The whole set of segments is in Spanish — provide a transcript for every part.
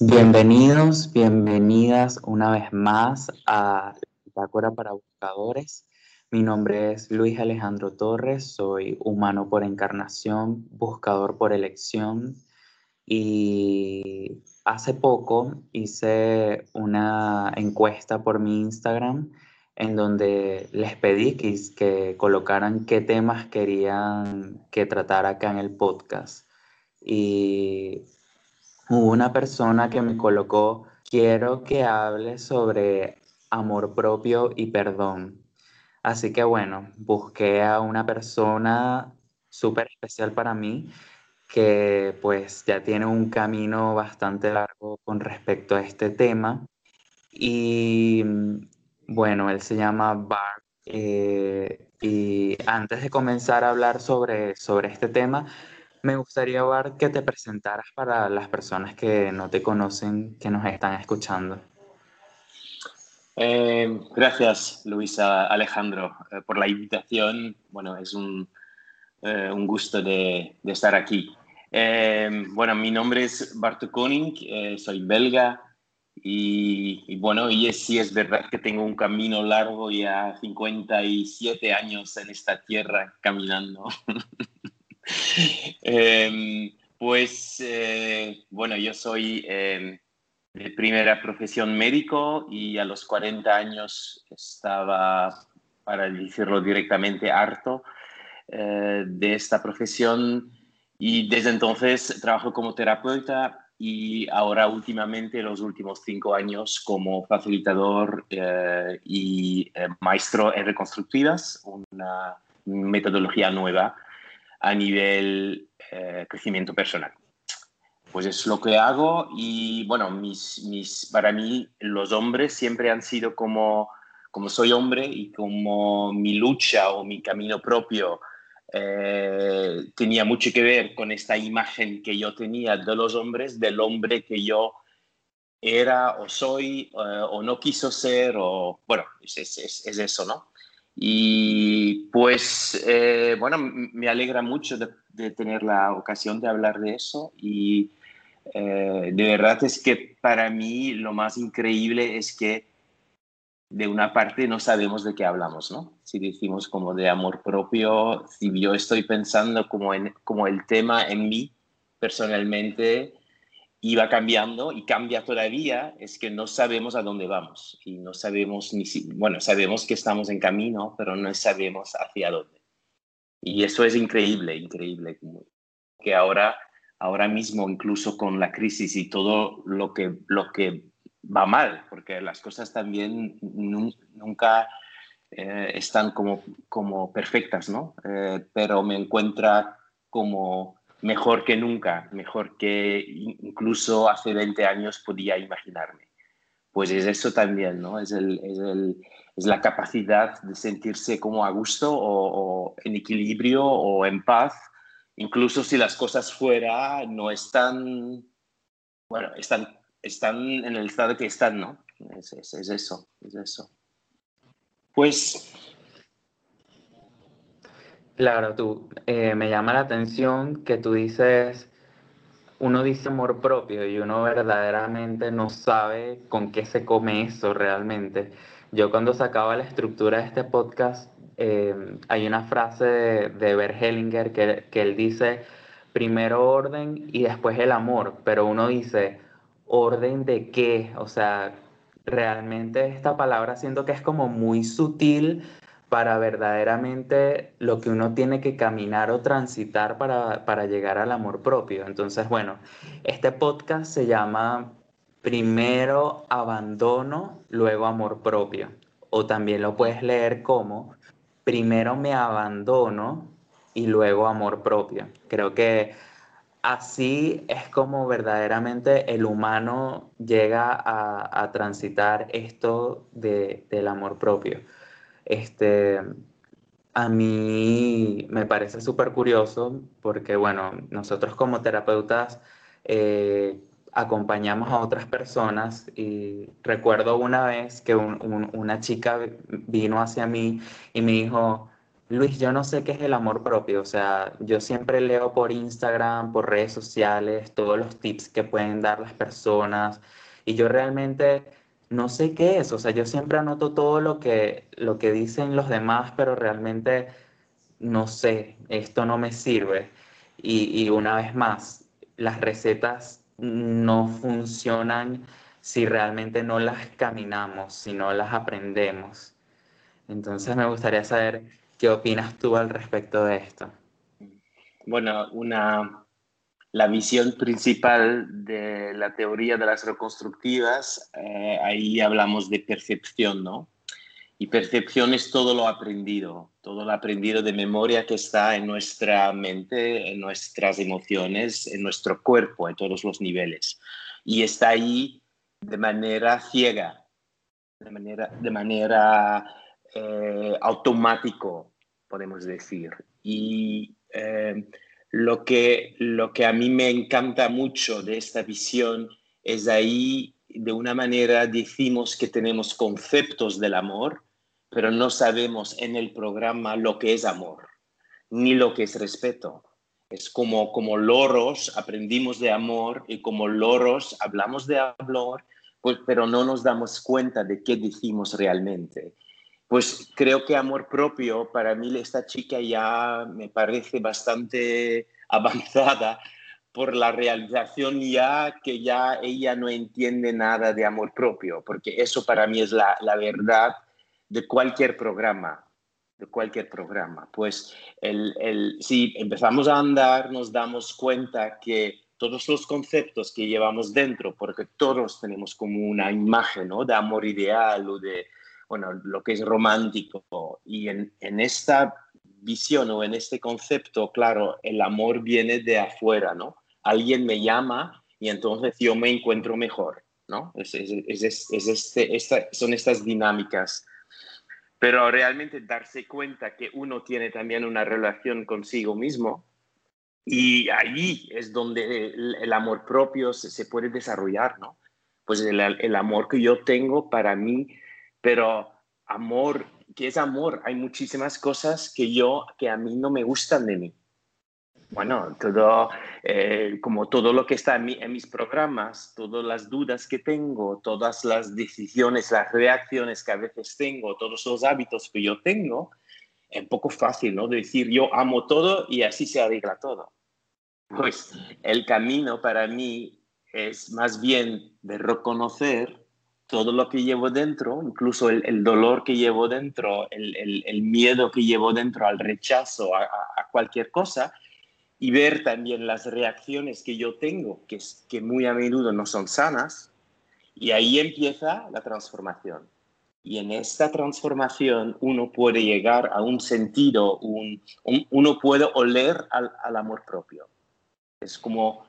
Bienvenidos, bienvenidas una vez más a Bitácora para Buscadores. Mi nombre es Luis Alejandro Torres, soy humano por encarnación, buscador por elección y hace poco hice una encuesta por mi Instagram en donde les pedí que, que colocaran qué temas querían que tratara acá en el podcast. Y hubo una persona que me colocó, quiero que hable sobre amor propio y perdón. Así que bueno, busqué a una persona súper especial para mí que pues ya tiene un camino bastante largo con respecto a este tema. Y bueno, él se llama Bar. Eh, y antes de comenzar a hablar sobre, sobre este tema, me gustaría, Bar, que te presentaras para las personas que no te conocen, que nos están escuchando. Eh, gracias, Luisa Alejandro, eh, por la invitación. Bueno, es un, eh, un gusto de, estar aquí. bueno, mi nombre es Bart Koning, soy belga y, y, bueno, y es, sí es verdad que tengo un camino largo, ya 57 años en esta tierra caminando. Em, pues eh, bueno, yo soy em, de primera profesión médico y a los 40 años estaba, para decirlo directamente, harto eh, de esta profesión. Y desde entonces trabajo como terapeuta y ahora últimamente, los últimos cinco años, como facilitador eh, y maestro en reconstructivas, una metodología nueva a nivel eh, crecimiento personal. Pues es lo que hago y bueno, mis, mis, para mí los hombres siempre han sido como, como soy hombre y como mi lucha o mi camino propio eh, tenía mucho que ver con esta imagen que yo tenía de los hombres, del hombre que yo era o soy eh, o no quiso ser o bueno, es, es, es eso, ¿no? Y pues, eh, bueno, me alegra mucho de, tener la ocasión de hablar de eso y eh, de verdad es que para mí lo más increíble es que de una parte no sabemos de qué hablamos, ¿no? Si decimos como de amor propio, si yo estoy pensando como, en, como el tema en mí personalmente, iba cambiando y cambia todavía, es que no sabemos a dónde vamos y no sabemos ni si, bueno, sabemos que estamos en camino, pero no sabemos hacia dónde. Y eso es increíble, increíble, que ahora, ahora mismo, incluso con la crisis y todo lo que, lo que va mal, porque las cosas también nunca eh, están como, como perfectas, ¿no? Eh, pero me encuentra como mejor que nunca, mejor que incluso hace 20 años podía imaginarme. Pues es eso también, ¿no? Es, el, es, el, es la capacidad de sentirse como a gusto o, en equilibrio o en paz, incluso si las cosas fuera no están, bueno, están, están en el estado que están, ¿no? Es, es eso, es eso. Pues Claro, tú, eh, me llama la atención que tú dices, uno dice amor propio y uno verdaderamente no sabe con qué se come eso realmente. Yo cuando sacaba la estructura de este podcast, eh, hay una frase de, de Bert que, que él dice, primero orden y después el amor, pero uno dice, ¿orden de qué? O sea, realmente esta palabra siento que es como muy sutil para verdaderamente lo que uno tiene que caminar o transitar para, llegar al amor propio. Entonces, bueno, este podcast se llama Primero abandono, luego amor propio. O también lo puedes leer como Primero me abandono y luego amor propio. Creo que así es como verdaderamente el humano llega a, transitar esto del amor propio. Este, a mí me parece súper curioso porque, bueno, nosotros como terapeutas eh, acompañamos a otras personas y recuerdo una vez que una chica vino hacia mí y me dijo, Luis, yo no sé qué es el amor propio, o sea, yo siempre leo por Instagram, por redes sociales, todos los tips que pueden dar las personas y yo realmente no sé qué es, o sea, yo siempre anoto todo lo que, lo que dicen los demás, pero realmente no sé, esto no me sirve. Y, y una vez más, las recetas no funcionan si realmente no las caminamos, si no las aprendemos. Entonces me gustaría saber ¿Qué opinas tú al respecto de esto? Bueno, una, la visión principal de la teoría de las reconstructivas, eh, ahí hablamos de percepción, ¿no? Y percepción es todo lo aprendido, todo lo aprendido de memoria que está en nuestra mente, en nuestras emociones, en nuestro cuerpo, en todos los niveles. Y está ahí de manera ciega, de manera, de manera eh, automático, podemos decir. Y eh, lo, que, lo que a mí me encanta mucho de esta visión es ahí, de una manera, decimos que tenemos conceptos del amor, pero no sabemos en el programa lo que es amor, ni lo que es respeto. Es como, como loros aprendimos de amor y como loros hablamos de amor, pues, pero no nos damos cuenta de qué decimos realmente pues creo que amor propio, para mí esta chica ya me parece bastante avanzada por la realización ya que ya ella no entiende nada de amor propio, porque eso para mí es la, verdad de cualquier programa, de cualquier programa. Pues el, si empezamos a andar, nos damos cuenta que todos los conceptos que llevamos dentro, porque todos tenemos como una imagen ¿no? de amor ideal o de, bueno, lo que es romántico. Y en, esta visión o en este concepto, claro, el amor viene de afuera, ¿no? Alguien me llama y entonces yo me encuentro mejor, ¿no? Es, este, son estas dinámicas. Pero realmente darse cuenta que uno tiene también una relación consigo mismo y ahí es donde el, amor propio se, puede desarrollar, ¿no? Pues el, el amor que yo tengo para mí pero amor, ¿qué es amor? Hay muchísimas cosas que yo, que a mí no me gustan de mí. Bueno, todo, eh, como todo lo que está en, en, mis programas, todas las dudas que tengo, todas las decisiones, las reacciones que a veces tengo, todos los hábitos que yo tengo, es poco fácil, ¿no? De decir yo amo todo y así se arregla todo. Pues el camino para mí es más bien de reconocer todo lo que llevo dentro, incluso el, dolor que llevo dentro, el, miedo que llevo dentro al rechazo, a, cualquier cosa, y ver también las reacciones que yo tengo, que, que muy a menudo no son sanas, y ahí empieza la transformación. Y en esta transformación uno puede llegar a un sentido, uno puede oler al, al amor propio. Es como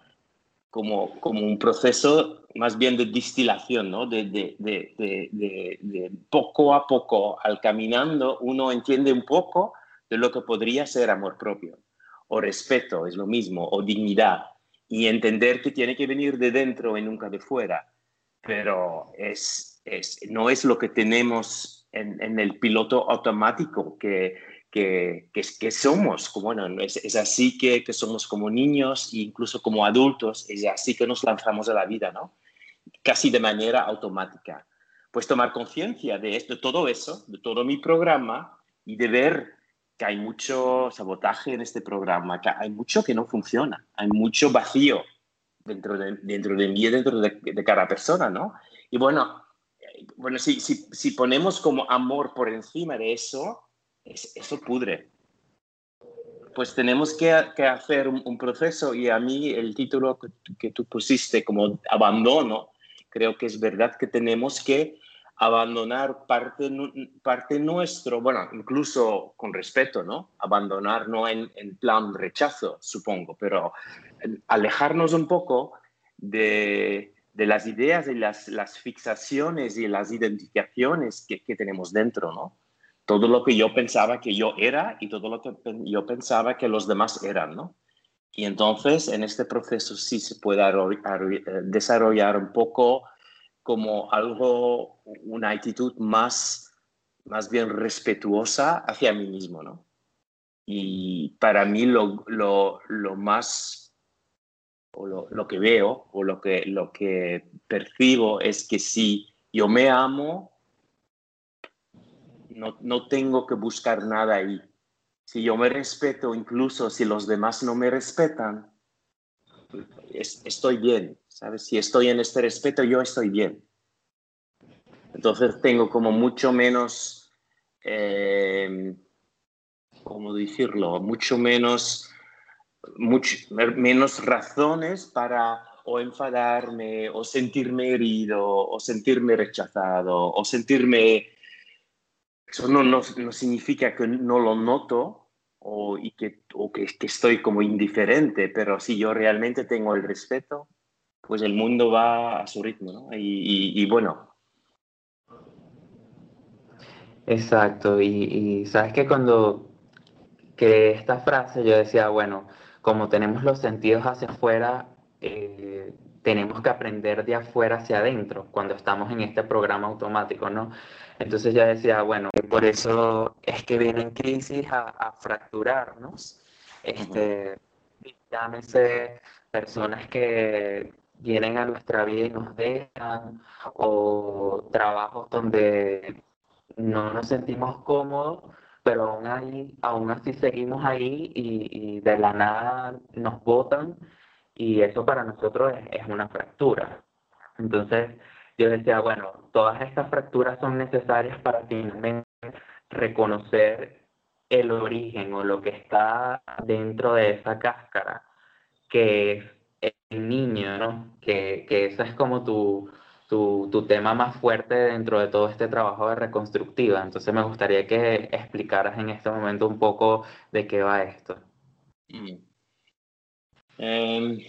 como, como un proceso más bien de distilación, ¿no? De, de, de, poco a poco, al caminando, uno entiende un poco de lo que podría ser amor propio, o respeto, es lo mismo, o dignidad, y entender que tiene que venir de dentro y nunca de fuera, pero es, es, no es lo que tenemos en, en el piloto automático que que, que, somos, como, bueno, es, es así que, que, somos como niños e incluso como adultos, es así que nos lanzamos a la vida, ¿no? Casi de manera automática. Pues tomar conciencia de esto, de todo eso, de todo mi programa y de ver que hay mucho sabotaje en este programa, que hay mucho que no funciona, hay mucho vacío dentro de, dentro de mí dentro de, de cada persona, ¿no? Y bueno, eh, bueno si, si, si ponemos como amor por encima de eso, eso pudre. Pues tenemos que, hacer un, proceso y a mí el título que, tú pusiste como abandono, creo que es verdad que tenemos que abandonar parte, parte nuestro, bueno, incluso con respeto, ¿no? Abandonar no en, plan rechazo, supongo, pero alejarnos un poco de, las ideas y las, las, fixaciones y las identificaciones que, que tenemos dentro, ¿no? Todo lo que yo pensaba que yo era y todo lo que yo pensaba que los demás eran, ¿no? Y entonces en este proceso sí se puede eh, desarrollar un poco como algo, una actitud más, más bien respetuosa hacia mí mismo, ¿no? Y para mí lo, lo, lo más, o lo, lo, que veo, o lo que, lo que percibo es que si yo me amo, no, no tengo que buscar nada ahí. Si yo me respeto, incluso si los demás no me respetan, estoy bien, ¿sabes? Si estoy en este respeto, yo estoy bien. Entonces tengo como mucho menos, eh, ¿cómo decirlo? Mucho menos, mucho, menos razones para o enfadarme, o sentirme herido, o sentirme rechazado, o sentirme... Eso no, no, no significa que no lo noto, o, y que, o que, que, estoy como indiferente, pero si yo realmente tengo el respeto, pues el mundo va a su ritmo, ¿no? Y, y, bueno. Exacto, y, sabes que cuando creé esta frase yo decía, bueno, como tenemos los sentidos hacia afuera, eh, tenemos que aprender de afuera hacia adentro cuando estamos en este programa automático, ¿no? Entonces ya decía, bueno, por eso es que vienen crisis a, fracturarnos. Este, llámese personas que vienen a nuestra vida y nos dejan, o trabajos donde no nos sentimos cómodos, pero aún, ahí, aún así seguimos ahí y, de la nada nos botan y eso para nosotros es una fractura. Entonces, yo decía, bueno, todas estas fracturas son necesarias para finalmente reconocer el origen o lo que está dentro de esa cáscara, que es el niño, ¿no? Que, que ese es como tu, tu, tu, tema más fuerte dentro de todo este trabajo de reconstructiva. Entonces me gustaría que explicaras en este momento un poco de qué va esto. Em,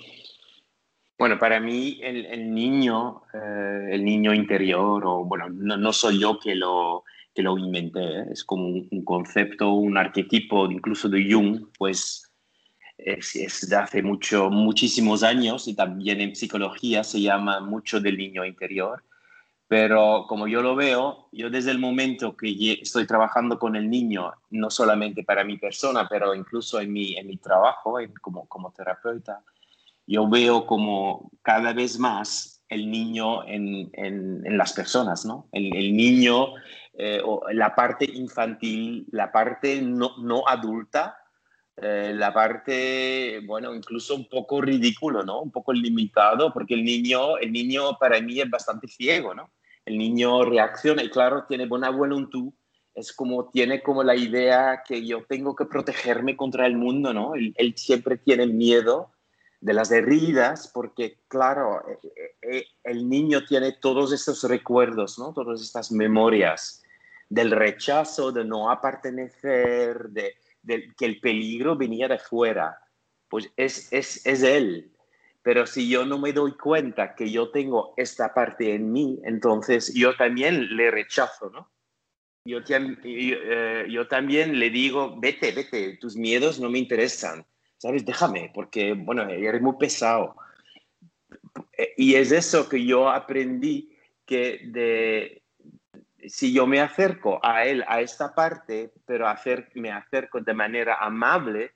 bueno, para mí el, niño, eh, el niño interior, o bueno, no, soy yo que lo, que lo inventé, ¿eh? es como un, concepto, un arquetipo incluso de Jung, pues es, de hace mucho, muchísimos años y también en psicología se llama mucho del niño interior. Pero como yo lo veo, yo desde el momento que estoy trabajando con el niño, no solamente para mi persona, pero incluso en mi, en mi trabajo como, como terapeuta, yo veo como cada vez más el niño en, en, las personas, ¿no? El, niño, eh, o la parte infantil, la parte no, no adulta, eh, la parte, bueno, incluso un poco ridículo, ¿no? Un poco limitado, porque el niño, el niño para mí es bastante ciego, ¿no? El niño reacciona y claro, tiene buena voluntad, es como, tiene como la idea que yo tengo que protegerme contra el mundo, ¿no? Él, siempre tiene miedo de las heridas, porque claro, eh, eh, eh, el niño tiene todos estos recuerdos, ¿no? Todas estas memorias del rechazo, de no pertenecer, de, que el peligro venía de fuera. Pues es, es, es él. Pero si yo no me doy cuenta que yo tengo esta parte en mí, entonces yo también le rechazo, ¿no? Yo, yo también le digo, vete, vete, tus miedos no me interesan ¿sabes? Déjame, porque, bueno, eres muy pesado. Y es eso que yo aprendí, que de, si yo me acerco a él, a esta parte, pero hacer, me acerco de manera amable,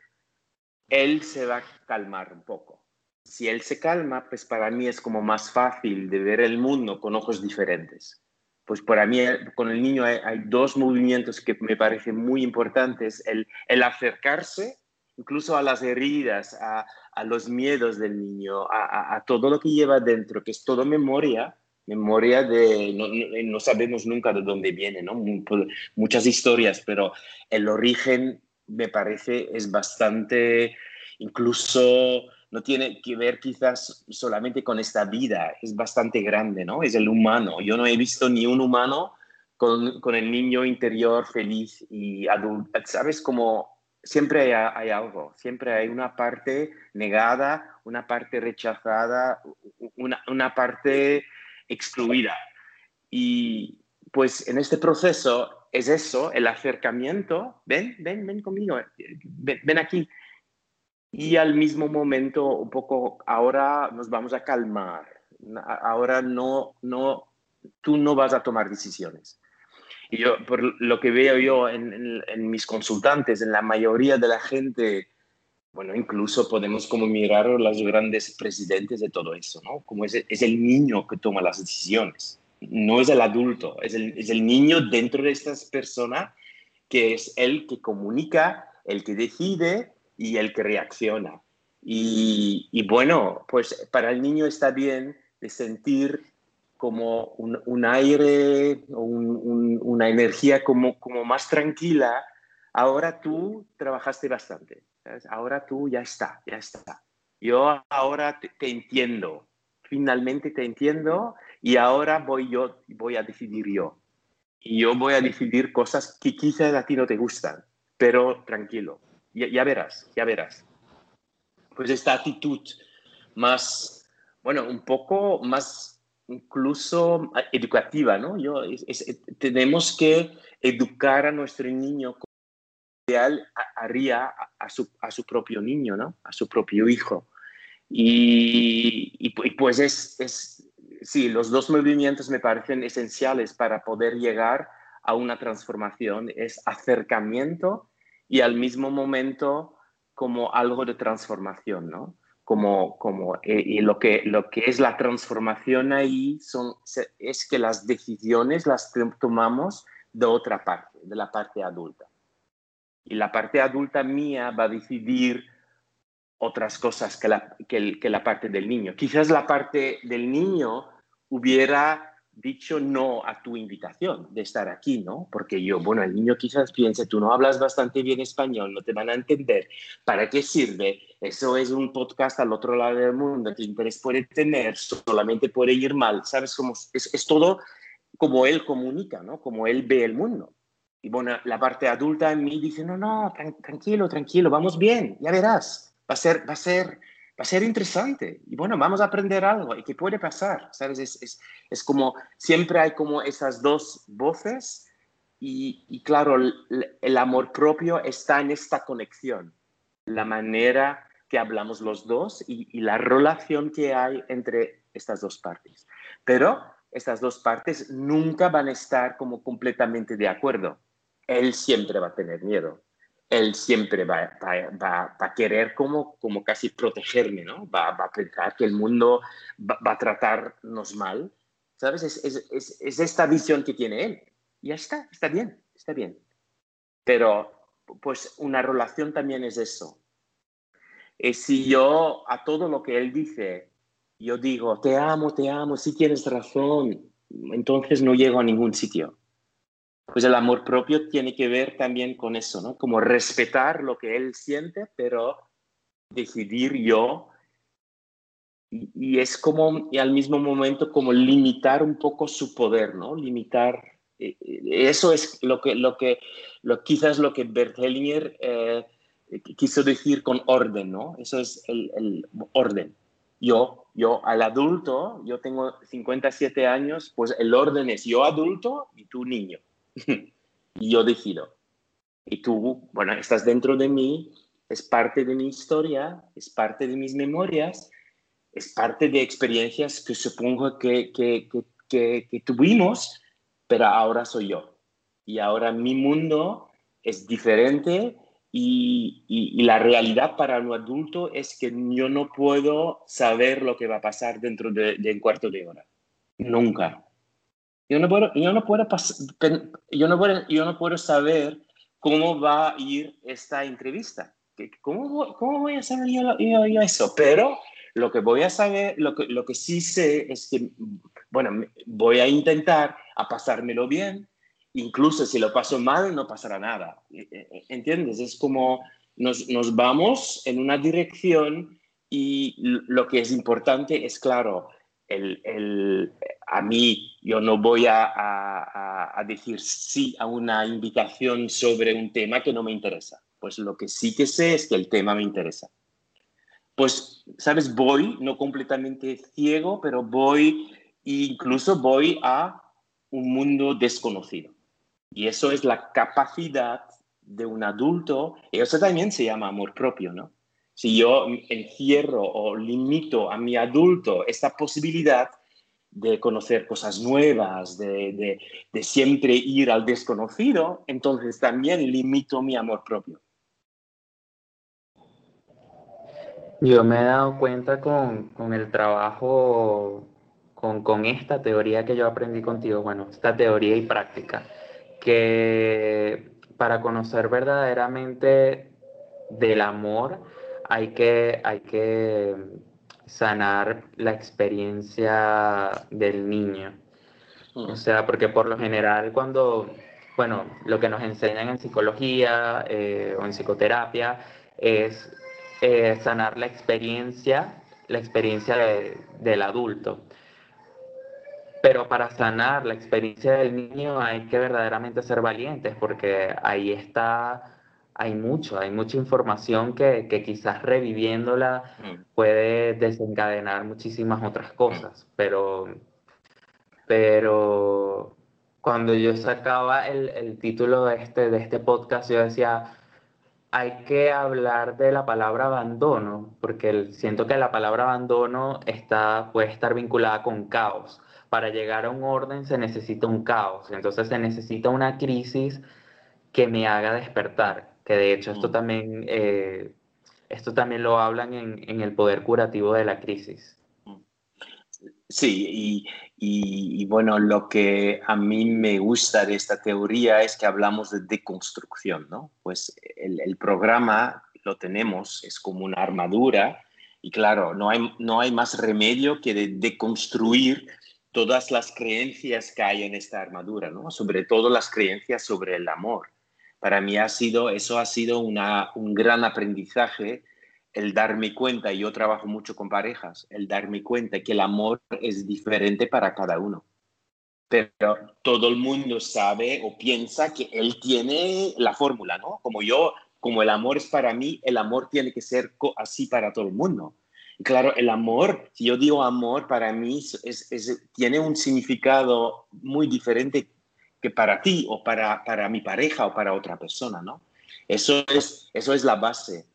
él se va a calmar un poco. Si él se calma, pues para mí es como más fácil de ver el mundo con ojos diferentes. Pues para mí con el niño hay, dos movimientos que me parecen muy importantes, el, acercarse incluso a las heridas, a, los miedos del niño, a, todo lo que lleva dentro, que es todo memoria, memoria de, no, sabemos nunca de dónde viene, ¿no? muchas historias, pero el origen me parece es bastante, incluso no tiene que ver quizás solamente con esta vida, es bastante grande, ¿no? Es el humano. Yo no he visto ni un humano con, con el niño interior feliz y adulto, ¿sabes? Como siempre hay, algo, siempre hay una parte negada, una parte rechazada, una, parte excluida. Y pues en este proceso es eso, el acercamiento, ven, ven, ven conmigo, ven, aquí. Y al mismo momento, un poco, ahora nos vamos a calmar, ahora no, no, tú no vas a tomar decisiones. Y yo, por lo que veo yo en, mis consultantes, en la mayoría de la gente, bueno, incluso podemos como mirar a los grandes presidentes de todo eso, ¿no? Como es, es el niño que toma las decisiones, no es el adulto, es el, es el niño dentro de estas personas que es el que comunica, el que decide y el que reacciona. Y, bueno, pues para el niño está bien de sentir como un, un aire un, una energía como, como más tranquila, ahora tú trabajaste bastante, ahora tú ya está, ya está. Yo ahora te, entiendo, finalmente te entiendo y ahora voy yo, voy a decidir yo. Y yo voy a decidir cosas que quizás a ti no te gustan, pero tranquilo, ya, ya verás, ya verás. Pues esta actitud más, bueno, un poco más incluso educativa, ¿no? Yo, tenemos que educar a nuestro niño como ideal haría a, su, a su propio niño, ¿no? A su propio hijo. Y, y, pues es, es, sí, los dos movimientos me parecen esenciales para poder llegar a una transformación. Es acercamiento y al mismo momento como algo de transformación, ¿no? como, como eh, y lo, que, lo que es la transformación ahí son, es que las decisiones las tomamos de otra parte, de la parte adulta. Y la parte adulta mía va a decidir otras cosas que la, que, que la parte del niño. Quizás la parte del niño hubiera dicho no a tu invitación de estar aquí, ¿no? Porque yo, bueno, el niño quizás piense, tú no hablas bastante bien español, no te van a entender, ¿para qué sirve? Eso es un podcast al otro lado del mundo, ¿qué interés puede tener? Solamente puede ir mal, ¿sabes? Como, es, es todo como él comunica, ¿no? Como él ve el mundo. Y bueno, la parte adulta en mí dice, no, no, tranquilo, tranquilo, vamos bien, ya verás, va a ser, va a ser va a ser interesante y bueno, vamos a aprender algo y qué puede pasar, ¿sabes? Es, es, es como, siempre hay como esas dos voces y, y claro, el, el, amor propio está en esta conexión, la manera que hablamos los dos y, y la relación que hay entre estas dos partes. Pero estas dos partes nunca van a estar como completamente de acuerdo. Él siempre va a tener miedo él siempre va, va, a querer como, como casi protegerme, ¿no? Va, a pensar que el mundo va, a tratarnos mal, ¿sabes? Es, es, es, esta visión que tiene él. Ya está, está bien, está bien. Pero, pues, una relación también es eso. Y si yo a todo lo que él dice, yo digo, te amo, te amo, si tienes razón, entonces no llego a ningún sitio pues el amor propio tiene que ver también con eso, ¿no? Como respetar lo que él siente, pero decidir yo. Y, es como, y al mismo momento, como limitar un poco su poder, ¿no? Limitar. Eh, eh, eso es lo que, lo que, lo, quizás lo que Bert Hellinger eh, quiso decir con orden, ¿no? Eso es el, el orden. Yo, yo al adulto, yo tengo 57 años, pues el orden es yo adulto y tú niño y yo decido. Y tú, bueno, estás dentro de mí, es parte de mi historia, es parte de mis memorias, es parte de experiencias que supongo que, que, que, que tuvimos, pero ahora soy yo. Y ahora mi mundo es diferente y, y, la realidad para un adulto es que yo no puedo saber lo que va a pasar dentro de, de un cuarto de hora. Nunca. Yo no puedo, yo no puedo, yo no puedo, yo no puedo saber cómo va a ir esta entrevista. ¿Cómo, cómo voy a saber yo, yo, eso? Pero lo que voy a saber, lo que, lo que sí sé es que, bueno, voy a intentar a pasármelo bien, incluso si lo paso mal, no pasará nada. E, e, e, ¿Entiendes? Es como nos, nos vamos en una dirección y lo que es importante es, claro, el, el, a mí yo no voy a, a, decir sí a una invitación sobre un tema que no me interesa. Pues lo que sí que sé es que el tema me interesa. Pues, ¿sabes? Voy, no completamente ciego, pero voy, incluso voy a un mundo desconocido. Y eso es la capacidad de un adulto, y eso también se llama amor propio, ¿no? Si yo encierro o limito a mi adulto esta posibilidad, de conocer cosas nuevas, de, siempre ir al desconocido, entonces también limito mi amor propio. Yo me he dado cuenta con, el trabajo, con, con, esta teoría que yo aprendí contigo, bueno, esta teoría y práctica, que para conocer verdaderamente del amor hay que, hay que sanar la experiencia del niño. O sea, porque por lo general cuando, bueno, lo que nos enseñan en psicología eh, o en psicoterapia es eh, sanar la experiencia, la experiencia del adulto. Pero para sanar la experiencia del niño hay que verdaderamente ser valientes porque ahí está hay mucho, hay mucha información que, quizás reviviéndola mm. puede desencadenar muchísimas otras cosas, pero, pero cuando yo sacaba el, título de este, de este podcast, yo decía, hay que hablar de la palabra abandono, porque siento que la palabra abandono está, puede estar vinculada con caos. Para llegar a un orden se necesita un caos, entonces se necesita una crisis que me haga despertar, que de hecho esto también, eh, esto también lo hablan en, el poder curativo de la crisis. Sí, y, bueno, lo que a mí me gusta de esta teoría es que hablamos de deconstrucción, ¿no? Pues el, programa lo tenemos, es como una armadura, y claro, no hay, no hay más remedio que de deconstruir todas las creencias que hay en esta armadura, ¿no? Sobre todo las creencias sobre el amor para mí ha sido, eso ha sido una, un gran aprendizaje, el darme cuenta, yo trabajo mucho con parejas, el darme cuenta que el amor es diferente para cada uno. Pero todo el mundo sabe o piensa que él tiene la fórmula, ¿no? Como yo, como el amor es para mí, el amor tiene que ser así para todo el mundo. claro, el amor, si yo digo amor, para mí es, tiene un significado muy diferente que para ti o para, para mi pareja o para otra persona, ¿no? Eso es, eso es la base.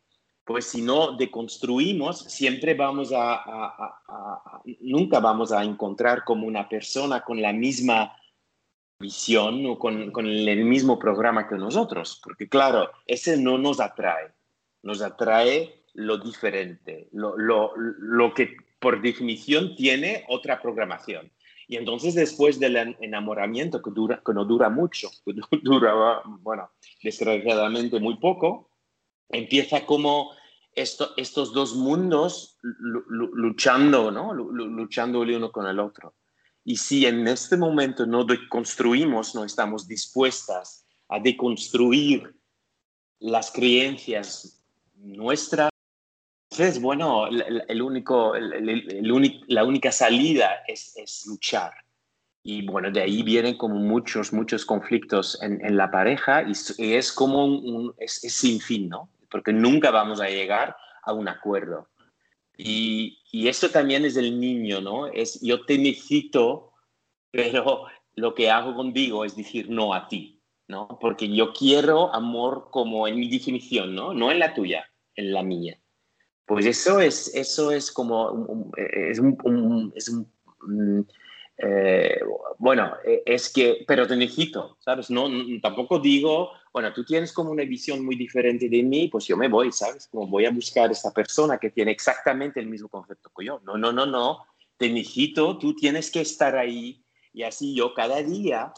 Pues si no deconstruimos, siempre vamos a, nunca vamos a encontrar como una persona con la misma visión o con, con, el mismo programa que nosotros, porque claro, ese no nos atrae, nos atrae lo diferente, lo, lo, lo que por definición tiene otra programación. Y entonces después del enamoramiento, que, dura, que no dura mucho, que dura, bueno, desgraciadamente muy poco, empieza como esto, estos dos mundos luchando, ¿no? Luchando el uno con el otro. Y si en este momento no deconstruimos, no estamos dispuestas a deconstruir las creencias nuestras, entonces, bueno, el, único, la única salida es, luchar. Y bueno, de ahí vienen como muchos, muchos conflictos en, la pareja y, es como un, es, sin fin, ¿no? Porque nunca vamos a llegar a un acuerdo. Y, y eso también es el niño, ¿no? Es yo te necesito, pero lo que hago contigo es decir no a ti, ¿no? Porque yo quiero amor como en mi definición, ¿no? No en la tuya, en la mía. Pues eso es, eso es como, es un, es un mm, eh, bueno, e, es que, pero te necesito, ¿sabes? No, tampoco digo, bueno, tú tienes como una visión muy diferente de mí, pues yo me voy, ¿sabes? Como voy a buscar esta persona que tiene exactamente el mismo concepto que yo. No, no, no, no, te necesito, tú tienes que estar ahí y así yo cada día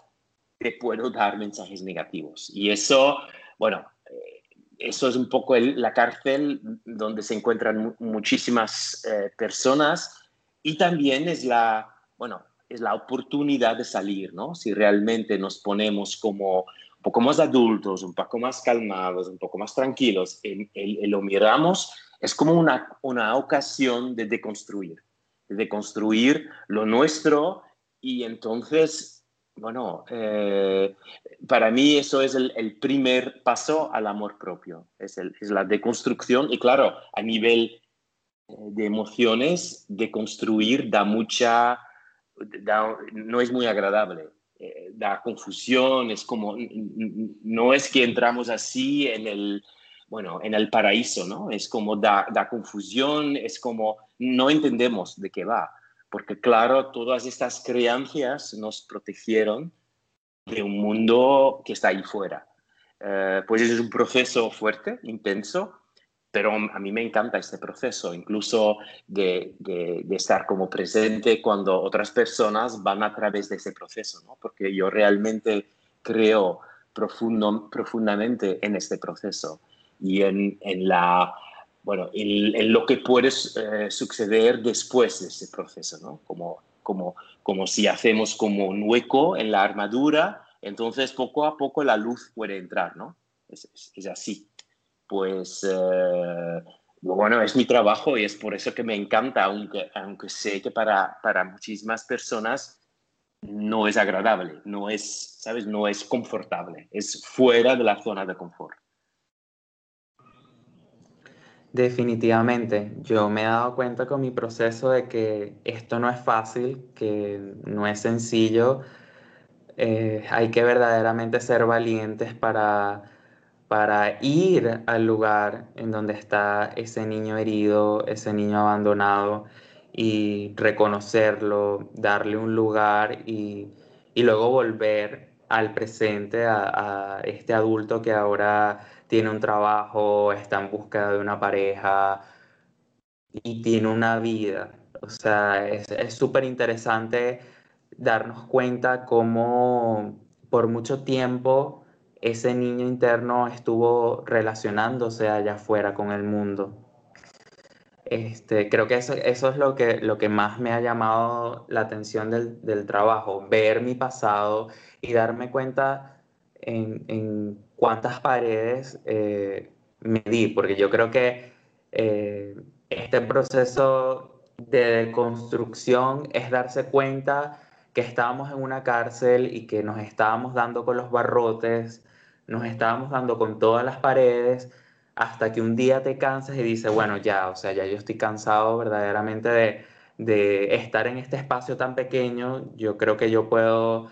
te puedo dar mensajes negativos. Y eso, bueno, eso es un poco la cárcel donde se encuentran muchísimas eh, personas y también es la, bueno, es la oportunidad de salir, ¿no? Si realmente nos ponemos como un poco más adultos, un poco más calmados, un poco más tranquilos y, lo miramos, es como una, una ocasión de deconstruir, de deconstruir lo nuestro y entonces bueno, eh, para mí eso es el, primer paso al amor propio, es, la deconstrucción y claro, a nivel eh, de emociones, deconstruir da mucha, no es muy agradable, eh, da confusión, es como, no es que entramos así en el, bueno, en el paraíso, ¿no? Es como da, da confusión, es como no entendemos de qué va porque claro, todas estas creencias nos protegieron de un mundo que está ahí fuera. Eh, pues es un proceso fuerte, intenso, pero a mí me encanta este proceso, incluso de, de, estar como presente cuando otras personas van a través de ese proceso, ¿no? porque yo realmente creo profundo, profundamente en este proceso y en, en la, bueno, en, lo que puede eh, suceder después de ese proceso, ¿no? como, como, como si hacemos como un hueco en la armadura, entonces poco a poco la luz puede entrar, ¿no? Es, es así pues eh, bueno, es mi trabajo y es por eso que me encanta, aunque, aunque sé que para, para muchísimas personas no es agradable, no es, ¿sabes? No es confortable, es fuera de la zona de confort. Definitivamente, yo me he dado cuenta con mi proceso de que esto no es fácil, que no es sencillo, eh, hay que verdaderamente ser valientes para para ir al lugar en donde está ese niño herido, ese niño abandonado y reconocerlo, darle un lugar y, luego volver al presente, a, este adulto que ahora tiene un trabajo, está en busca de una pareja y tiene una vida. O sea, es súper interesante darnos cuenta cómo por mucho tiempo ese niño interno estuvo relacionándose allá afuera con el mundo. Este, creo que eso, es lo que, lo que más me ha llamado la atención del, trabajo, ver mi pasado y darme cuenta en, cuántas paredes eh, me di, porque yo creo que eh, este proceso de construcción es darse cuenta que estábamos en una cárcel y que nos estábamos dando con los barrotes, nos estábamos dando con todas las paredes hasta que un día te cansas y dices, bueno, ya, o sea, ya yo estoy cansado verdaderamente de, de estar en este espacio tan pequeño, yo creo que yo puedo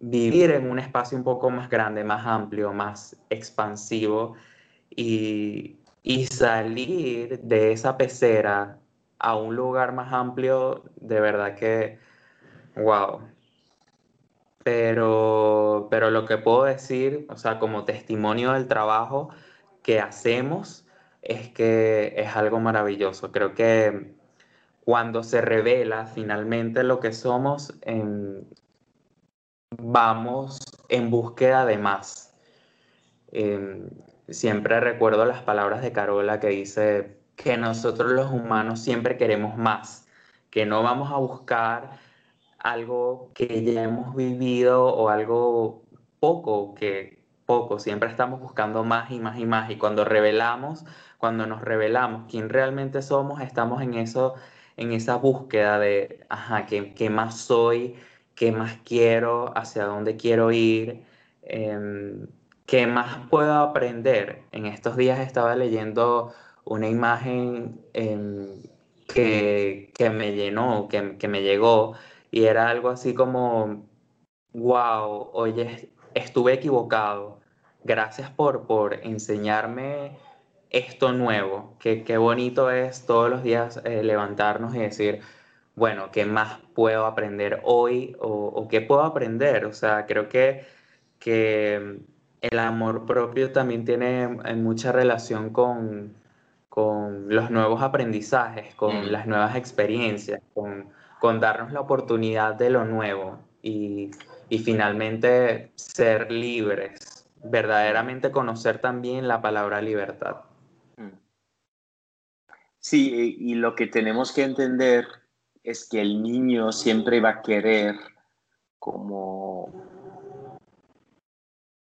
vivir en un espacio un poco más grande, más amplio, más expansivo y, y salir de esa pecera a un lugar más amplio, de verdad que, wow, pero, pero lo que puedo decir, o sea, como testimonio del trabajo que hacemos, es que es algo maravilloso. Creo que cuando se revela finalmente lo que somos, vamos en búsqueda de más. Em, siempre recuerdo las palabras de Carola que dice que nosotros los humanos siempre queremos más, que no vamos a buscar algo que ya hemos vivido o algo poco, que poco, siempre estamos buscando más y más y más y cuando revelamos, cuando nos revelamos quién realmente somos, estamos en eso, en esa búsqueda de, ajá, ¿qué, más soy? ¿Qué más quiero? ¿Hacia dónde quiero ir? Em, ¿Qué más puedo aprender? En estos días estaba leyendo una imagen em, que, que, me llenó, que, que me llegó, y era algo así como, wow, oye, estuve equivocado, gracias por, por enseñarme esto nuevo, que qué bonito es todos los días eh, levantarnos y decir, bueno, ¿qué más puedo aprender hoy o, qué puedo aprender? O sea, creo que, que el amor propio también tiene eh, mucha relación con, con los nuevos aprendizajes, con mm. las nuevas experiencias, con, con darnos la oportunidad de lo nuevo y, finalmente ser libres, verdaderamente conocer también la palabra libertad. Mm. Sí, y lo que tenemos que entender es que el niño siempre va a querer como...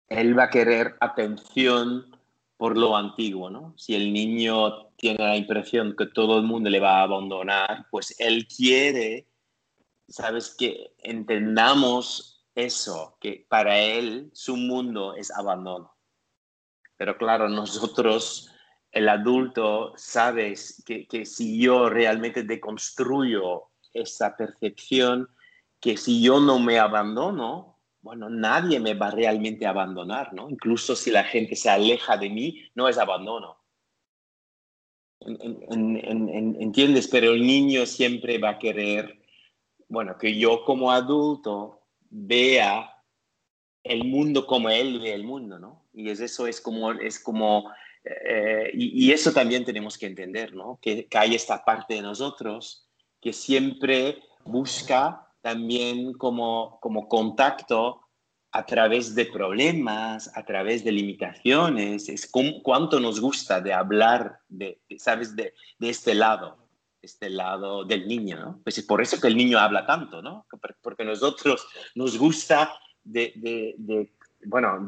Él va a querer atención por lo antiguo, ¿no? Si el niño tiene la impresión que todo el mundo le va a abandonar, pues él quiere sabes, que entendamos eso, que para él su mundo es abandono. Pero claro, nosotros, el adulto, sabes que, que si yo realmente deconstruyo esa percepción, que si yo no me abandono, bueno, nadie me va realmente a abandonar, ¿no? Incluso si la gente se aleja de mí, no es abandono. ¿Entiendes? Pero el niño siempre va a querer bueno, que yo como adulto vea el mundo como él ve el mundo, ¿no? Y es eso es como, es como eh, y, eso también tenemos que entender, ¿no? Que, que, hay esta parte de nosotros que siempre busca también como, como contacto a través de problemas, a través de limitaciones, es cuánto nos gusta de hablar, de, ¿sabes?, de, de, este lado, este lado del niño, ¿no? Pues es por eso que el niño habla tanto, ¿no? Porque nosotros nos gusta de, bueno,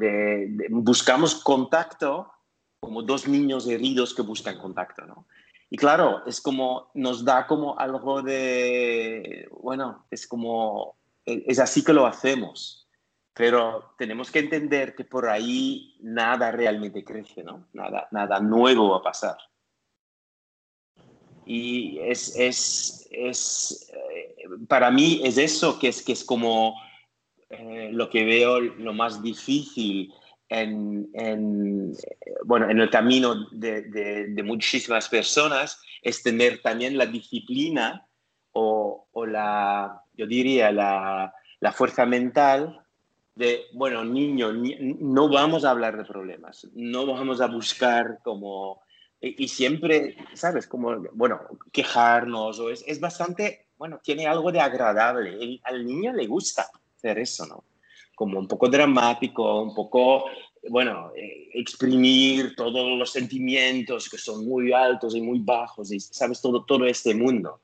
buscamos contacto como dos niños heridos que buscan contacto, ¿no? Y claro, es como, nos da como algo de, bueno, es como, es así que lo hacemos, pero tenemos que entender que por ahí nada realmente crece, ¿no? Nada, nada nuevo va a pasar. Y es, es, es eh, para mí es eso que es, que es como eh, lo que veo lo más difícil en, bueno, en el camino de, muchísimas personas es tener también la disciplina o, la, yo diría, la, fuerza mental de, bueno, niño, no vamos a hablar de problemas, no vamos a buscar como, y, siempre, ¿sabes? Como, bueno, quejarnos, o es, es bastante, bueno, tiene algo de agradable, al niño le gusta hacer eso, ¿no? como un poco dramático, un poco, bueno, eh, exprimir todos los sentimientos que son muy altos y muy bajos, y sabes, todo, todo este mundo.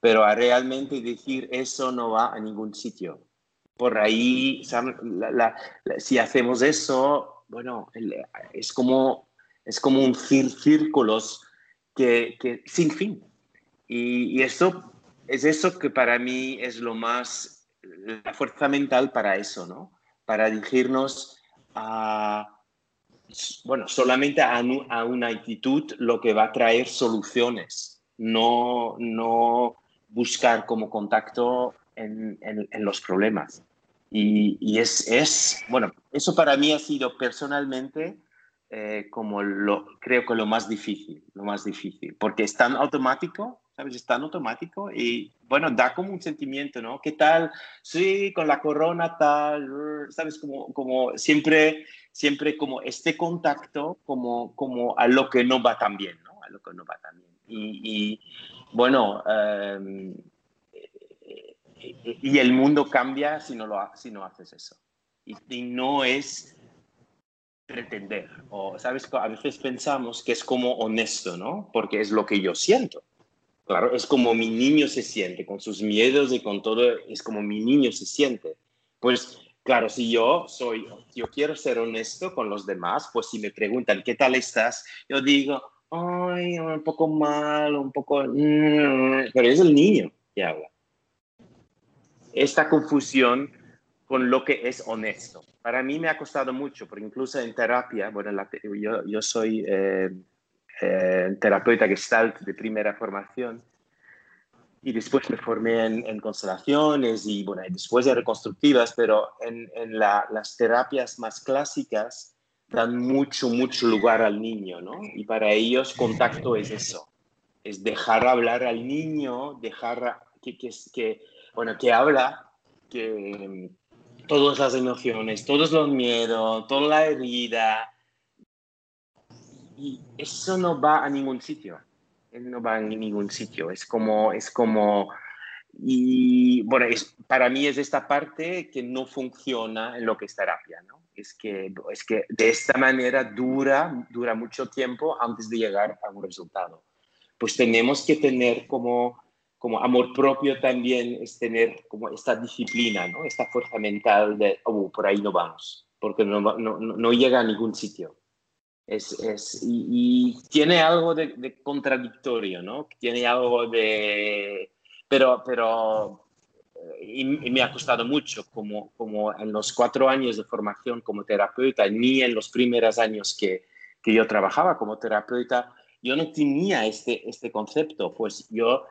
Pero a realmente decir eso no va a ningún sitio. Por ahí, si hacemos eso, bueno, es como, es como un círculo que, que, sin fin. Y, y eso es eso que para mí es lo más la fuerza mental para eso, ¿no? Para dirigirnos a, bueno, solamente a, una actitud lo que va a traer soluciones, no, no buscar como contacto en, los problemas. Y, es, es, bueno, eso para mí ha sido personalmente eh, como lo, creo que lo más difícil, lo más difícil, porque es tan automático ¿sabes? Es tan automático y, bueno, da como un sentimiento, ¿no? ¿Qué tal? Sí, con la corona tal, ¿sabes? Como, como siempre, siempre como este contacto como, como a lo que no va tan bien, ¿no? A lo que no va tan bien. Y, bueno, em, y el mundo cambia si no, lo, si no haces eso. Y, y no es pretender, o sabes, a veces pensamos que es como honesto, ¿no? Porque es lo que yo siento. Claro, es como mi niño se siente, con sus miedos y con todo, es como mi niño se siente. Pues claro, si yo soy, yo quiero ser honesto con los demás, pues si me preguntan, ¿qué tal estás? Yo digo, ay, un poco mal, un poco... Mm", pero es el niño que habla. Esta confusión con lo que es honesto. Para mí me ha costado mucho, porque incluso en terapia, bueno, yo, yo soy... Eh, eh, terapeuta gestalt de primera formación. Y después me formé en, constelaciones y, bueno, después de reconstructivas, pero en, en las terapias más clásicas dan mucho, mucho lugar al niño, ¿no? Y para ellos contacto es eso, es dejar hablar al niño, dejar que, que, que bueno, que habla, que todas las emociones, todos los miedos, toda la herida, y eso no va a ningún sitio. No va a ningún sitio. Es como, es como, y bueno, es, para mí es esta parte que no funciona en lo que es terapia, ¿no? Es que, es que de esta manera dura, dura mucho tiempo antes de llegar a un resultado. Pues tenemos que tener como, como amor propio también, es tener como esta disciplina, ¿no? Esta fuerza mental de, oh, por ahí no vamos, porque no, no, no llega a ningún sitio. Es, es, y, tiene algo de, contradictorio, ¿no? Tiene algo de... Pero, pero eh, y, me ha costado mucho, como, como en los cuatro años de formación como terapeuta, ni en los primeros años que, que yo trabajaba como terapeuta, yo no tenía este, este concepto, pues yo,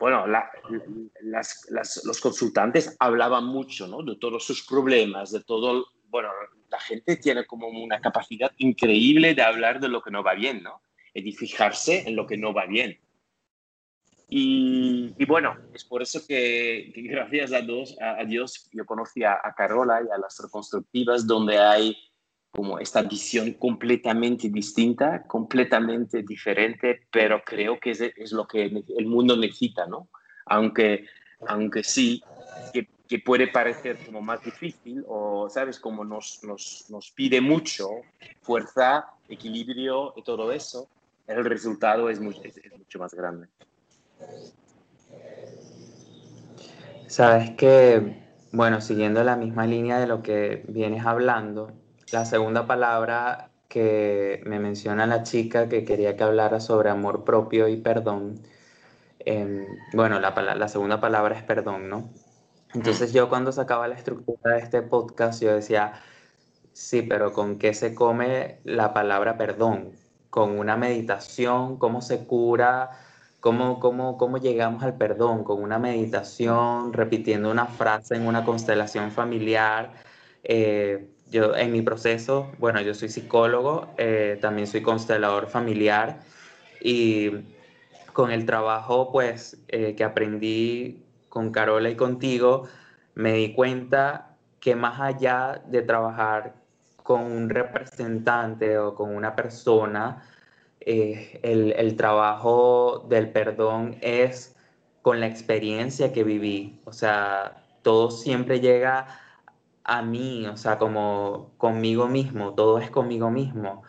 bueno, las, las, los consultantes hablaban mucho, ¿no? De todos sus problemas, de todo, bueno, la gente tiene como una capacidad increíble de hablar de lo que no va bien, ¿no? Y de fijarse en lo que no va bien. Y, bueno, es por eso que, gracias a Dios, a, Dios yo conocí a, Carola y a las reconstructivas, donde hay como esta visión completamente distinta, completamente diferente, pero creo que es, es lo que el mundo necesita, ¿no? Aunque, aunque sí, que, que, puede parecer como más difícil o, ¿sabes? Como nos, nos, nos pide mucho fuerza, equilibrio y todo eso, el resultado es, es mucho más grande. Sabes que, bueno, siguiendo la misma línea de lo que vienes hablando, la segunda palabra que me menciona la chica que quería que hablara sobre amor propio y perdón, em, bueno, la, la segunda palabra es perdón, ¿no? Entonces yo cuando sacaba la estructura de este podcast, yo decía, sí, pero ¿con qué se come la palabra perdón? ¿Con una meditación? ¿Cómo se cura? ¿Cómo, cómo, cómo llegamos al perdón? Con una meditación, repitiendo una frase en una constelación familiar. Eh, yo en mi proceso, bueno, yo soy psicólogo, eh, también soy constelador familiar y con el trabajo pues eh, que aprendí con Carola y contigo, me di cuenta que más allá de trabajar con un representante o con una persona, eh, el, trabajo del perdón es con la experiencia que viví. O sea, todo siempre llega a mí, o sea, como conmigo mismo, todo es conmigo mismo.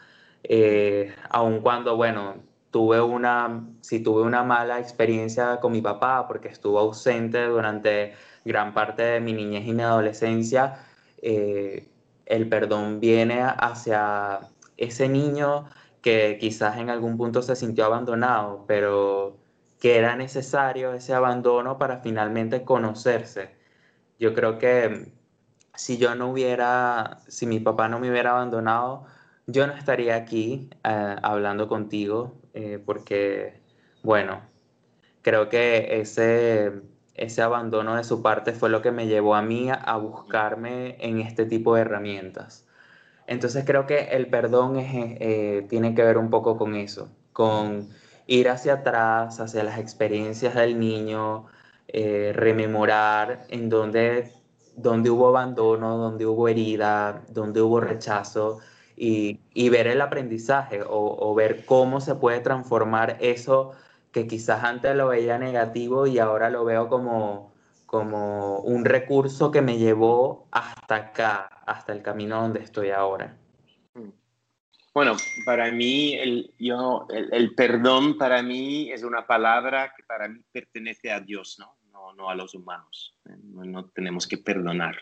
Eh, aun cuando, bueno, tuve una, si tuve una mala experiencia con mi papá porque estuvo ausente durante gran parte de mi niñez y mi adolescencia, eh, el perdón viene hacia ese niño que quizás en algún punto se sintió abandonado, pero que era necesario ese abandono para finalmente conocerse. Yo creo que si yo no hubiera, si mi papá no me hubiera abandonado, yo no estaría aquí eh, hablando contigo, eh, porque, bueno, creo que ese, ese abandono de su parte fue lo que me llevó a mí a buscarme en este tipo de herramientas. Entonces creo que el perdón eh, tiene que ver un poco con eso, con ir hacia atrás, hacia las experiencias del niño, eh, rememorar en dónde, hubo abandono, dónde hubo herida, dónde hubo rechazo y, ver el aprendizaje o, ver cómo se puede transformar eso que quizás antes lo veía negativo y ahora lo veo como, como un recurso que me llevó hasta acá, hasta el camino donde estoy ahora. Bueno, para mí el, yo, el, perdón para mí es una palabra que para mí pertenece a Dios, ¿no? No, a los humanos. No, tenemos que perdonar.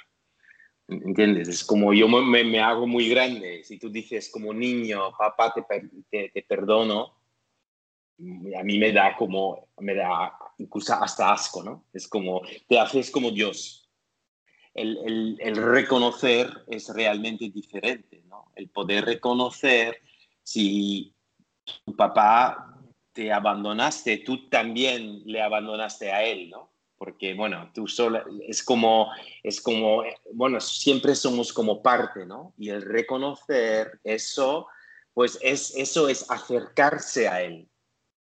¿Entiendes? Es como yo me, hago muy grande. Si tú dices como niño, papá, te, te perdono, a mí me da como, me da incluso hasta asco, ¿no? Es como, te haces como Dios. El, el, reconocer es realmente diferente, ¿no? El poder reconocer si tu papá te abandonaste, tú también le abandonaste a él, ¿no? Porque, bueno, tú solo, es como, es como, bueno, siempre somos como parte, ¿no? Y el reconocer eso, pues es, eso es acercarse a él,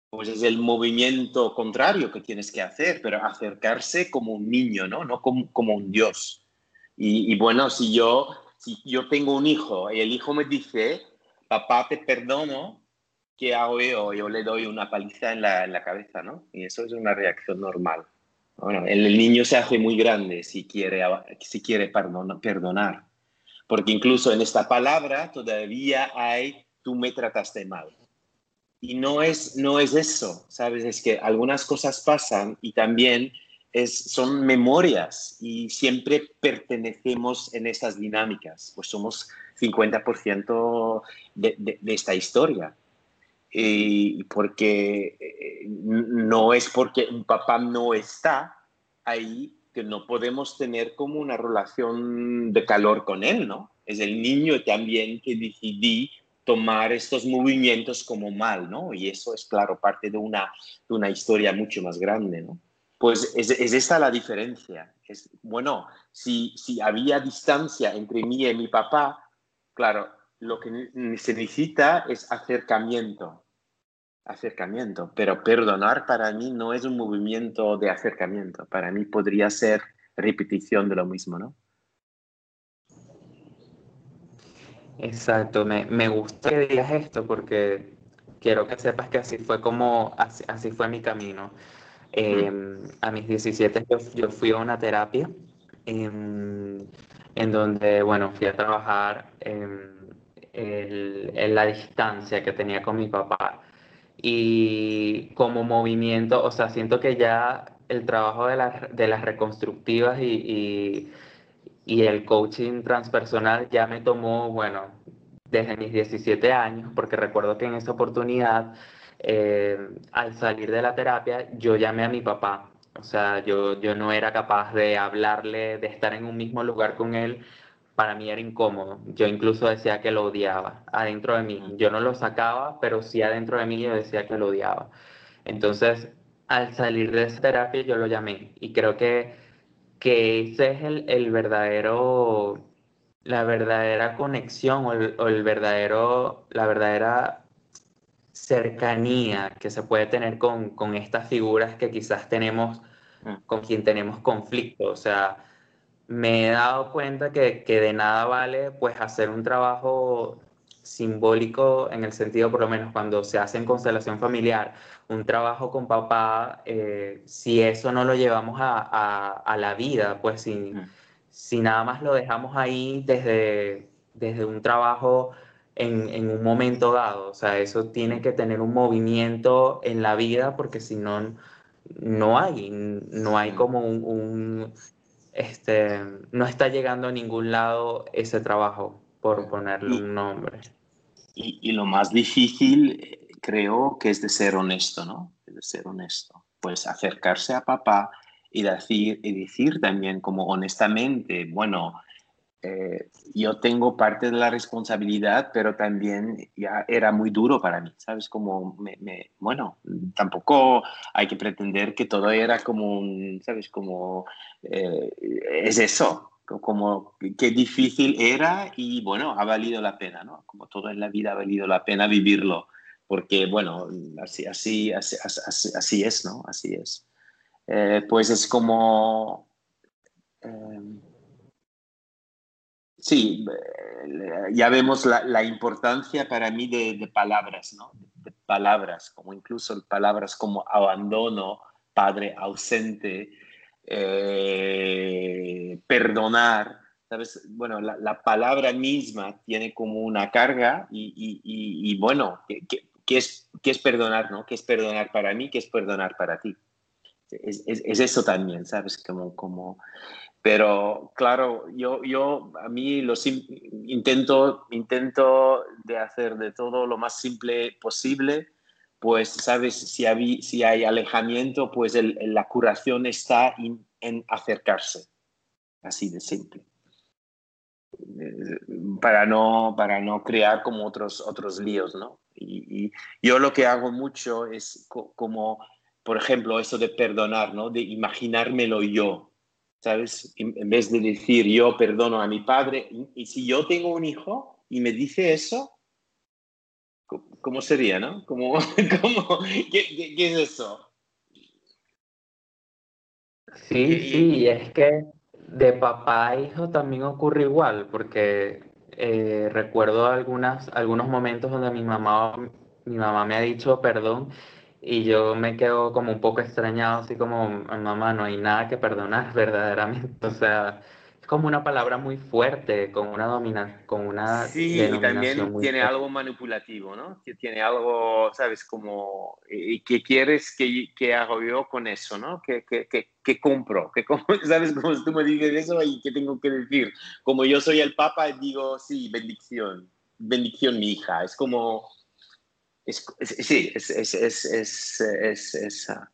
pues es el movimiento contrario que tienes que hacer, pero acercarse como un niño, ¿no? No como, como un Dios. Y, bueno, si yo, si yo tengo un hijo y el hijo me dice, papá, te perdono, ¿qué hago yo? Yo le doy una paliza en la, en la cabeza, ¿no? Y eso es una reacción normal. Bueno, el, niño se hace muy grande si quiere, si quiere perdonar. Porque incluso en esta palabra todavía hay, tú me trataste mal y no es, no es eso, ¿sabes? Es que algunas cosas pasan y también es, son memorias y siempre pertenecemos en estas dinámicas, pues somos 50% de, de, esta historia. Y porque eh, no es porque un papá no está ahí que no podemos tener como una relación de calor con él, ¿no? Es el niño también que decidí tomar estos movimientos como mal, ¿no? Y eso es, claro, parte de una, de una historia mucho más grande, ¿no? Pues es, es esta la diferencia. Es, bueno, si, si había distancia entre mí y mi papá, claro, lo que se necesita es acercamiento. Acercamiento, pero perdonar para mí no es un movimiento de acercamiento, para mí podría ser repetición de lo mismo, ¿no? Exacto, me, me gusta que digas esto porque quiero que sepas que así fue como, así, fue mi camino. Em, a mis 17 yo, fui a una terapia en, donde, bueno, fui a trabajar en, en, la distancia que tenía con mi papá. Y como movimiento, o sea, siento que ya el trabajo de, de las reconstructivas y y el coaching transpersonal ya me tomó, bueno, desde mis 17 años, porque recuerdo que en esa oportunidad, eh, al salir de la terapia, yo llamé a mi papá. O sea, yo, yo no era capaz de hablarle, de estar en un mismo lugar con él. Para mí era incómodo. Yo incluso decía que lo odiaba adentro de mí. Yo no lo sacaba, pero sí adentro de mí yo decía que lo odiaba. Entonces, al salir de esa terapia, yo lo llamé. Y creo que que ese es el, verdadero, la verdadera conexión o, el, verdadero, la verdadera cercanía que se puede tener con, estas figuras que quizás tenemos, con quien tenemos conflicto. O sea, me he dado cuenta que, que de nada vale pues hacer un trabajo simbólico en el sentido, por lo menos cuando se hace en constelación familiar, un trabajo con papá, eh, si eso no lo llevamos a, la vida, pues si, si, nada más lo dejamos ahí desde, desde un trabajo en, un momento dado, o sea, eso tiene que tener un movimiento en la vida porque si no, no hay, no hay como un, este, no está llegando a ningún lado ese trabajo por ponerle un nombre. Y, lo más difícil eh, creo que es de ser honesto, ¿no? De ser honesto. Pues acercarse a papá y decir, y decir también como honestamente, bueno, eh, yo tengo parte de la responsabilidad, pero también ya era muy duro para mí, ¿sabes? Como, me, bueno, tampoco hay que pretender que todo era como, ¿sabes? Como, eh, es eso, como qué difícil era y bueno, ha valido la pena, ¿no? Como todo en la vida ha valido la pena vivirlo, porque bueno, así, así, así, así, es, ¿no? Así es. Eh, pues es como... Sí, eh, ya vemos la, importancia para mí de, palabras, ¿no? De, palabras, como incluso palabras como abandono, padre ausente, eh, perdonar, ¿sabes? Bueno, la, palabra misma tiene como una carga y, bueno, ¿qué, es, ¿qué es perdonar, no? ¿Qué es perdonar para mí? ¿Qué es perdonar para ti? Es, eso también, ¿sabes? Como, como, pero claro, yo, yo a mí los intento, intento de hacer de todo lo más simple posible pues sabes, si hay, si hay alejamiento, pues la curación está en acercarse, así de simple. Eh, para no, para no crear como otros, otros líos, ¿no? Y, yo lo que hago mucho es como, por ejemplo, eso de perdonar, ¿no? De imaginármelo yo, ¿sabes? En vez de decir yo perdono a mi padre, y si yo tengo un hijo y me dice eso, ¿Cómo sería, no? ¿Cómo, qué, es eso? Sí, sí, es que de papá a hijo también ocurre igual, porque eh, recuerdo algunas, algunos momentos donde mi mamá, mi mamá me ha dicho perdón y yo me quedo como un poco extrañado, así como, mamá, no hay nada que perdonar verdaderamente. O sea, como una palabra muy fuerte, con una domina, con una Sí, y también tiene algo manipulativo, ¿no? Que tiene algo, ¿sabes? Como, ¿y qué quieres que, que hago yo con eso, ¿no? ¿Qué, qué, qué, compro? ¿Qué, ¿Sabes? Como tú me dices eso y qué tengo que decir. Como yo soy el papa, digo, sí, bendición, bendición mi hija. Es como, es, sí, es, es, es, es, ah.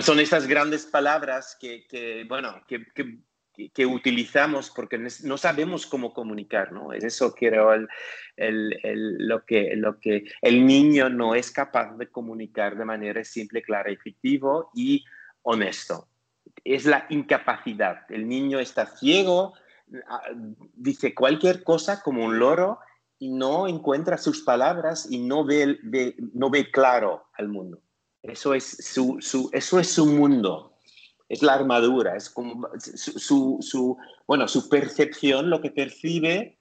son estas grandes palabras que, bueno, que, utilizamos porque no sabemos cómo comunicar, ¿no? Es eso creo el, lo, que, lo que el niño no es capaz de comunicar de manera simple, clara, efectivo y honesto. Es la incapacidad. El niño está ciego, ah, dice cualquier cosa como un loro y no encuentra sus palabras y no ve, no ve claro al mundo. Eso es su, su, eso es su mundo, es la armadura, es como su, su, bueno, su percepción, lo que percibe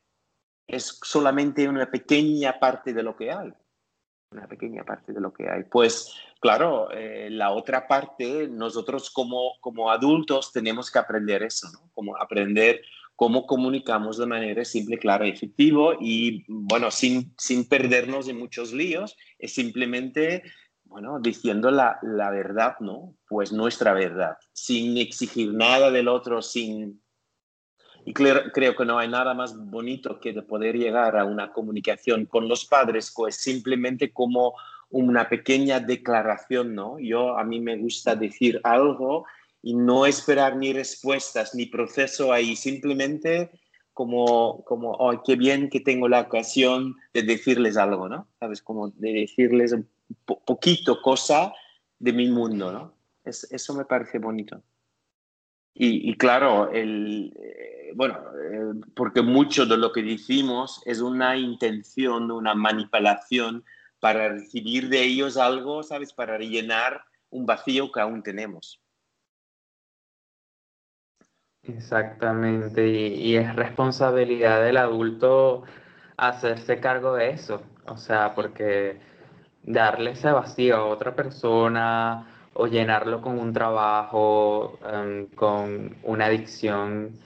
es solamente una pequeña parte de lo que hay. Una pequeña parte de lo que hay. Pues claro, eh, la otra parte, nosotros como, como adultos tenemos que aprender eso, ¿no? Como aprender cómo comunicamos de manera simple, clara y efectiva y, bueno, sin, sin perdernos en muchos líos, es simplemente, bueno, diciendo la, la verdad, ¿no? Pues nuestra verdad, sin exigir nada del otro, sin... Y creo, que no hay nada más bonito que de poder llegar a una comunicación con los padres, pues simplemente como una pequeña declaración, ¿no? Yo, a mí me gusta decir algo y no esperar ni respuestas ni proceso ahí, simplemente como, como oh, qué bien que tengo la ocasión de decirles algo, ¿no? ¿Sabes? Como de decirles un poquito cosa de mi mundo, ¿no? Es, eso me parece bonito. Y, y claro, el, eh, bueno, eh, porque mucho de lo que decimos es una intención, una manipulación para recibir de ellos algo, ¿sabes? Para rellenar un vacío que aún tenemos. Exactamente, y, es responsabilidad del adulto hacerse cargo de eso, o sea, porque darle ese vacío a otra persona o llenarlo con un trabajo, em, con una adicción,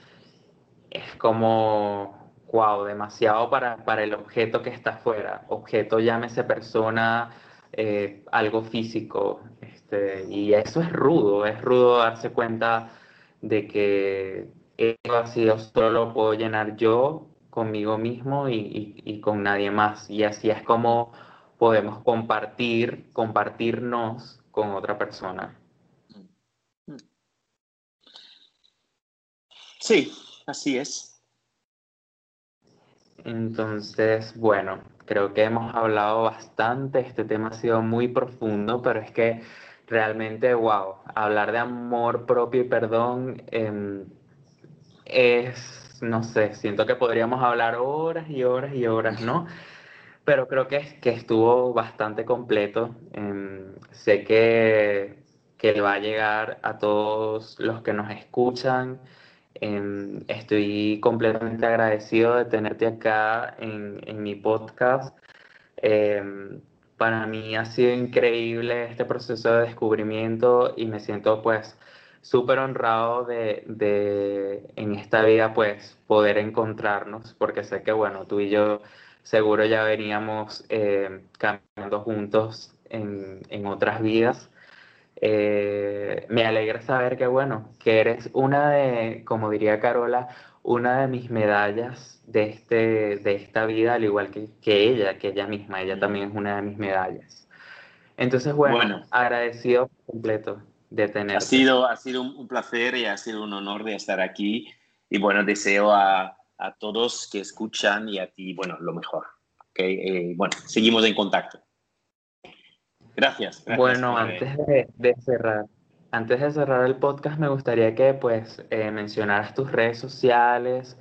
es como, wow, demasiado para, para el objeto que está afuera. Objeto, llámese persona, eh, algo físico, este, y eso es rudo, es rudo darse cuenta de que eso vacío solo lo puedo llenar yo conmigo mismo y, con nadie más. Y así es como podemos compartir, compartirnos con otra persona. Sí, así es. Entonces, bueno, creo que hemos hablado bastante, este tema ha sido muy profundo, pero es que realmente, wow, hablar de amor propio y perdón em, es, no sé, siento que podríamos hablar horas y horas y horas, ¿no? Pero creo que, que estuvo bastante completo. Em, sé que, que va a llegar a todos los que nos escuchan. Em, estoy completamente agradecido de tenerte acá en, en mi podcast. Para mí ha sido increíble este proceso de descubrimiento y me siento pues súper honrado de, de, en esta vida pues poder encontrarnos porque sé que bueno, tú y yo seguro ya veníamos eh, caminando juntos en, en otras vidas. Eh, me alegra saber que bueno, que eres una de, como diría Carola, una de mis medallas de, este, de esta vida, al igual que, que ella, que ella misma, ella también es una de mis medallas. Entonces, bueno, agradecido completo de tener. Ha sido, ha sido un placer y ha sido un honor de estar aquí. Y bueno, deseo a, a todos que escuchan y a ti, bueno, lo mejor. ¿okay? Eh, bueno, seguimos en contacto. Gracias. bueno, antes de, de cerrar, antes de cerrar el podcast, me gustaría que pues eh, mencionaras tus redes sociales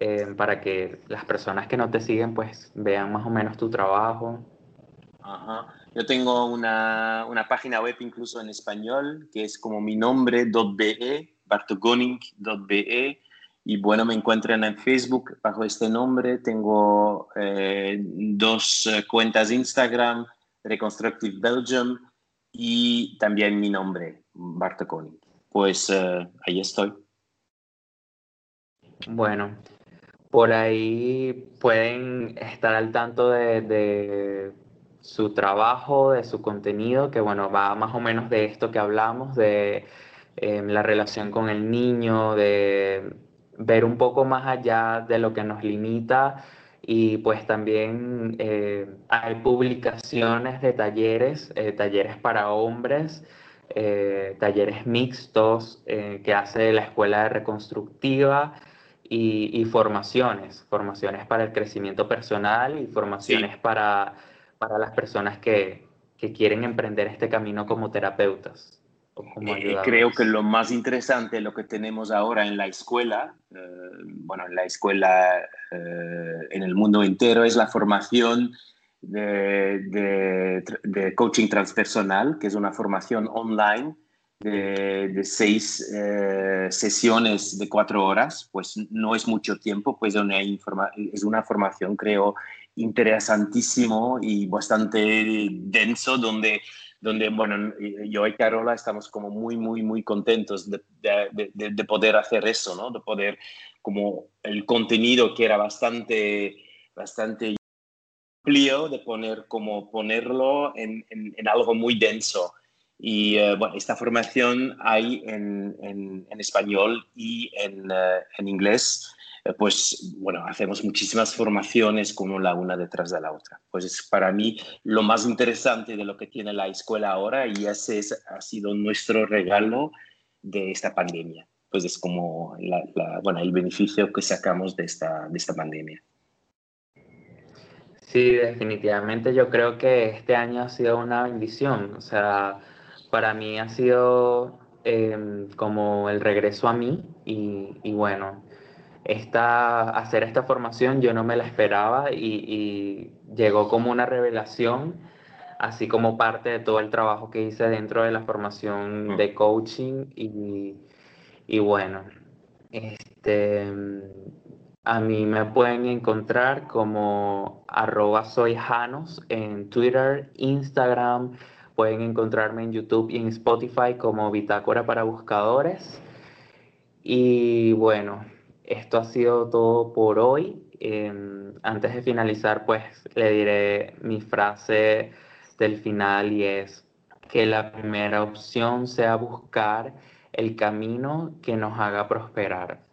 eh, para que las personas que no te siguen pues vean más o menos tu trabajo. Ajá. Yo tengo una, una, página web incluso en español que es como mi nombre, .be, bartogoning.be y bueno, me encuentran en Facebook bajo este nombre. Tengo eh, dos cuentas Instagram, Reconstructive Belgium y también mi nombre, Bartoconi. Pues eh, ahí estoy. Bueno, por ahí pueden estar al tanto de, su trabajo, de su contenido, que bueno, va más o menos de esto que hablamos, de em, la relación con el niño, de ver un poco más allá de lo que nos limita y pues también eh, hay publicaciones de talleres, eh, talleres para hombres, eh, talleres mixtos que hace la Escuela de Reconstructiva y, formaciones, formaciones para el crecimiento personal y formaciones para, para las personas que, que quieren emprender este camino como terapeutas. Eh, creo que lo más interesante, lo que tenemos ahora en la escuela, eh, bueno, en la escuela eh, en el mundo entero, es la formación de, de, coaching transpersonal, que es una formación online de, de seis sesiones de cuatro horas, pues no es mucho tiempo, pues una es una formación, creo, interesantísimo y bastante denso, donde donde, bueno, yo y Carola estamos como muy, muy, muy contentos de, de, poder hacer eso, ¿no? De poder, como el contenido que era bastante, bastante amplio, de poner, como ponerlo en, en, algo muy denso. Y eh, bueno, esta formación hay en, en español y en, uh, inglés. Eh, pues bueno, hacemos muchísimas formaciones como la una detrás de la otra. Pues es para mí lo más interesante de lo que tiene la escuela ahora y ese ha sido nuestro regalo de esta pandemia. Pues es como bueno, el beneficio que sacamos de esta, de esta pandemia. Sí, definitivamente yo creo que este año ha sido una bendición. O sea, para mí ha sido em, como el regreso a mí y, y bueno, esta, hacer esta formación yo no me la esperaba y, llegó como una revelación, así como parte de todo el trabajo que hice dentro de la formación mm. de coaching y, bueno, este, a mí me pueden encontrar como arroba en Twitter, Instagram, pueden encontrarme en YouTube y en Spotify como Bitácora para Buscadores. Y bueno, esto ha sido todo por hoy. Em, antes de finalizar, pues le diré mi frase del final y es que la primera opción sea buscar el camino que nos haga prosperar.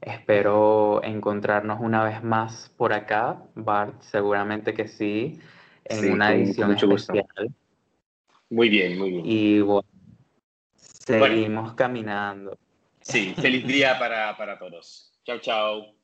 Espero encontrarnos una vez más por acá, Bart, seguramente que sí, en una edición especial. Muy bien, muy bien. Y bueno, seguimos caminando. Sí, feliz día para, para todos. Chao, chao.